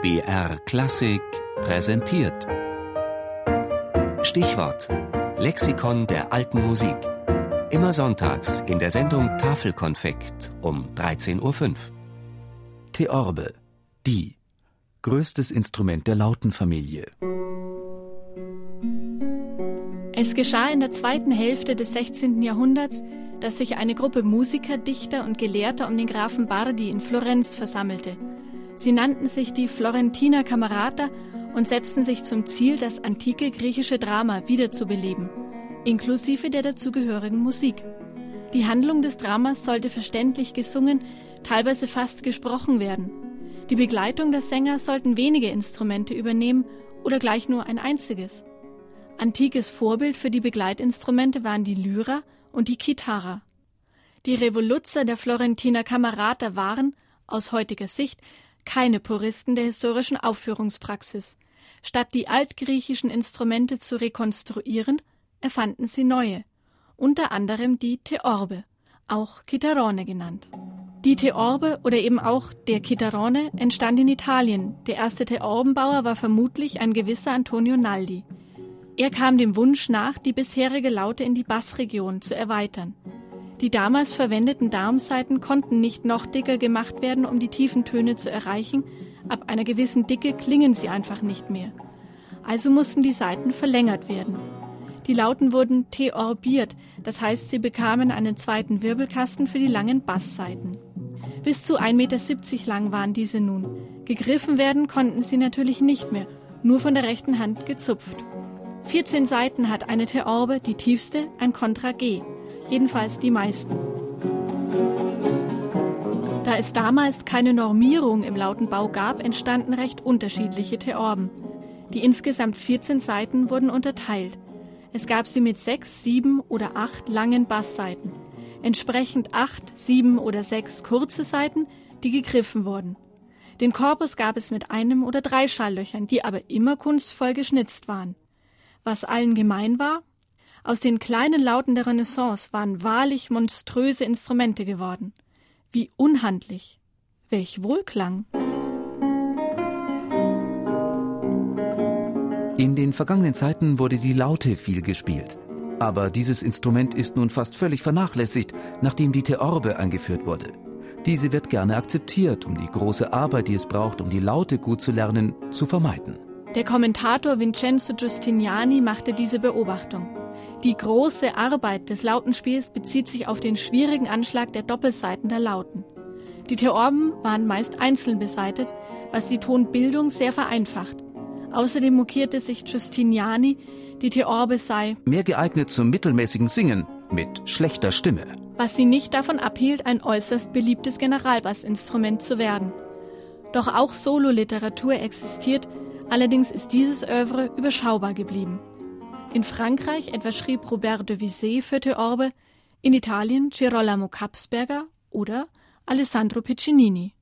BR Klassik präsentiert. Stichwort: Lexikon der alten Musik. Immer sonntags in der Sendung Tafelkonfekt um 13.05 Uhr. Theorbe, die. Größtes Instrument der Lautenfamilie. Es geschah in der zweiten Hälfte des 16. Jahrhunderts, dass sich eine Gruppe Musiker, Dichter und Gelehrter um den Grafen Bardi in Florenz versammelte – Sie nannten sich die Florentiner Kamerata und setzten sich zum Ziel, das antike griechische Drama wiederzubeleben, inklusive der dazugehörigen Musik. Die Handlung des Dramas sollte verständlich gesungen, teilweise fast gesprochen werden. Die Begleitung der Sänger sollten wenige Instrumente übernehmen oder gleich nur ein einziges. Antikes Vorbild für die Begleitinstrumente waren die Lyra und die Kithara. Die Revoluzzer der Florentiner Kamerata waren, aus heutiger Sicht, keine Puristen der historischen Aufführungspraxis. Statt die altgriechischen Instrumente zu rekonstruieren, erfanden sie neue, unter anderem die Theorbe, auch Chitarrone genannt. Die Theorbe oder eben auch der Chitarrone entstand in Italien. Der erste Theorbenbauer war vermutlich ein gewisser Antonio Naldi. Er kam dem Wunsch nach, die bisherige Laute in die Bassregion zu erweitern. Die damals verwendeten Darmsaiten konnten nicht noch dicker gemacht werden, um die tiefen Töne zu erreichen. Ab einer gewissen Dicke klingen sie einfach nicht mehr. Also mussten die Saiten verlängert werden. Die Lauten wurden theorbiert, das heißt, sie bekamen einen zweiten Wirbelkasten für die langen Basssaiten. Bis zu 1,70 Meter lang waren diese nun. Gegriffen werden konnten sie natürlich nicht mehr, nur von der rechten Hand gezupft. 14 Saiten hat eine Theorbe, die tiefste ein Kontra G jedenfalls die meisten. Da es damals keine Normierung im Lautenbau gab, entstanden recht unterschiedliche Theorben. Die insgesamt 14 Saiten wurden unterteilt. Es gab sie mit sechs, sieben oder acht langen Basssaiten, entsprechend acht, sieben oder sechs kurze Saiten, die gegriffen wurden. Den Korpus gab es mit einem oder drei Schalllöchern, die aber immer kunstvoll geschnitzt waren. Was allen gemein war, aus den kleinen Lauten der Renaissance waren wahrlich monströse Instrumente geworden. Wie unhandlich. Welch Wohlklang. In den vergangenen Zeiten wurde die Laute viel gespielt. Aber dieses Instrument ist nun fast völlig vernachlässigt, nachdem die Theorbe eingeführt wurde. Diese wird gerne akzeptiert, um die große Arbeit, die es braucht, um die Laute gut zu lernen, zu vermeiden. Der Kommentator Vincenzo Giustiniani machte diese Beobachtung. Die große Arbeit des Lautenspiels bezieht sich auf den schwierigen Anschlag der Doppelseiten der Lauten. Die Theorben waren meist einzeln beseitet, was die Tonbildung sehr vereinfacht. Außerdem mokierte sich Giustiniani, die Theorbe sei mehr geeignet zum mittelmäßigen Singen mit schlechter Stimme. Was sie nicht davon abhielt, ein äußerst beliebtes Generalbassinstrument zu werden. Doch auch Sololiteratur existiert, allerdings ist dieses Övre überschaubar geblieben. In Frankreich etwa schrieb Robert de Visé für Theorbe, in Italien Girolamo Kapsberger oder Alessandro Piccinini.